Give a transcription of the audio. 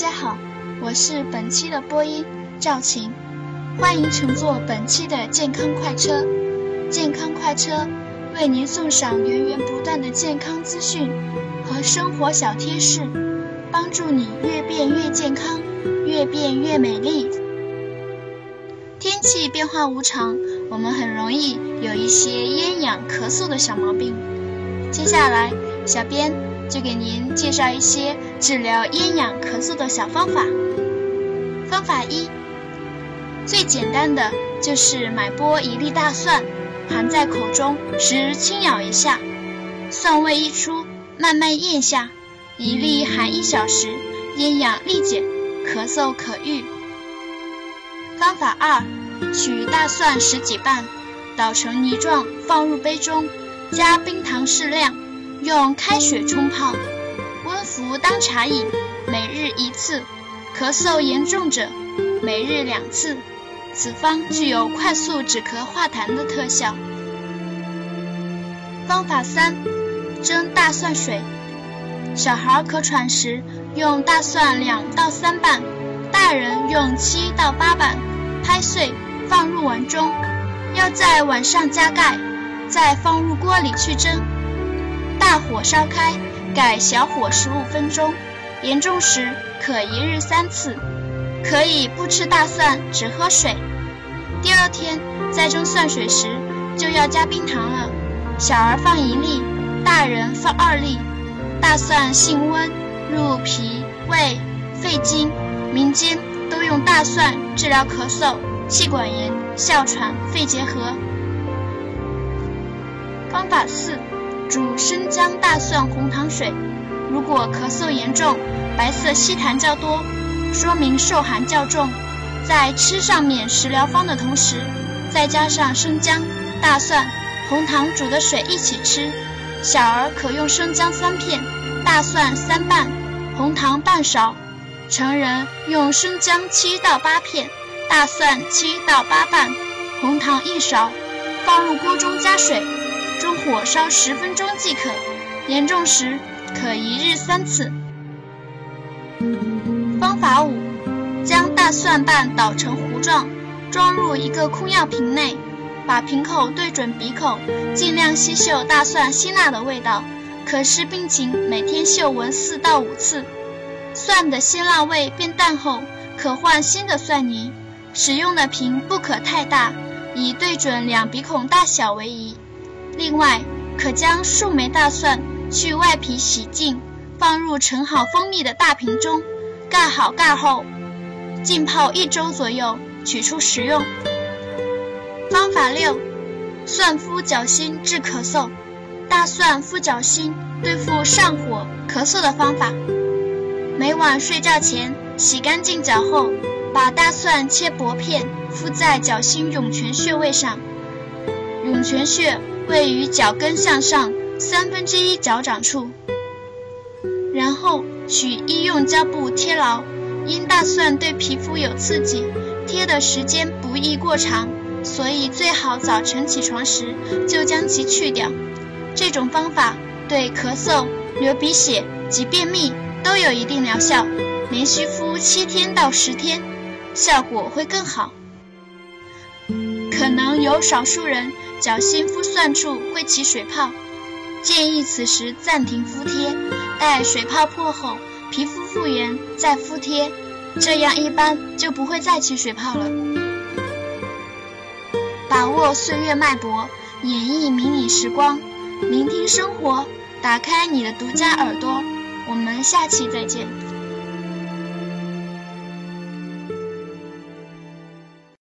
大家好，我是本期的播音赵晴，欢迎乘坐本期的健康快车。健康快车为您送上源源不断的健康资讯和生活小贴士，帮助你越变越健康，越变越美丽。天气变化无常，我们很容易有一些咽痒、咳嗽的小毛病。接下来，小编就给您介绍一些治疗咽痒、咳嗽的小方法。方法一，最简单的就是买剥一粒大蒜。含在口中时，轻咬一下，蒜味一出，慢慢咽下，一粒含一小时，咽痒立减，咳嗽可愈。方法二，取大蒜十几瓣，捣成泥状，放入杯中，加冰糖适量，用开水冲泡，温服当茶饮，每日一次。咳嗽严重者，每日两次。此方具有快速止咳化痰的特效。方法三：蒸大蒜水。小孩咳喘时，用大蒜两到三瓣，大人用七到八瓣，拍碎放入碗中，要在碗上加盖，再放入锅里去蒸。大火烧开，改小火十五分钟。严重时可一日三次。可以不吃大蒜，只喝水。第二天再蒸蒜水时，就要加冰糖了。小儿放一粒，大人放二粒。大蒜性温，入脾胃、肺经，民间都用大蒜治疗咳嗽、气管炎、哮喘、肺结核。方法四：煮生姜大蒜红糖水。如果咳嗽严重，白色稀痰较多。说明受寒较重，在吃上面食疗方的同时，再加上生姜、大蒜、红糖煮的水一起吃。小儿可用生姜三片，大蒜三瓣，红糖半勺；成人用生姜七到八片，大蒜七到八瓣，红糖一勺，放入锅中加水，火烧十分钟即可。严重时可一日三次。方法五：将大蒜瓣捣成糊状，装入一个空药瓶内，把瓶口对准鼻口，尽量吸嗅大蒜辛辣的味道。可视病情，每天嗅闻四到五次。蒜的辛辣味变淡后，可换新的蒜泥。使用的瓶不可太大，以对准两鼻孔大小为宜。另外，可将数枚大蒜去外皮洗净，放入盛好蜂蜜的大瓶中。盖好盖后，浸泡一周左右，取出食用。方法六：蒜敷脚心治咳嗽。大蒜敷脚心，对付上火咳嗽的方法。每晚睡觉前洗干净脚后，把大蒜切薄片，敷在脚心涌泉穴位上。涌泉穴位于脚跟向上三分之一脚掌处。然后取医用胶布贴牢，因大蒜对皮肤有刺激，贴的时间不宜过长，所以最好早晨起床时就将其去掉。这种方法对咳嗽、流鼻血及便秘都有一定疗效，连续敷七天到十天，效果会更好。可能有少数人脚心敷蒜处会起水泡，建议此时暂停敷贴。待水泡破后，皮肤复原再敷贴，这样一般就不会再起水泡了。把握岁月脉搏，演绎迷你时光，聆听生活，打开你的独家耳朵。我们下期再见。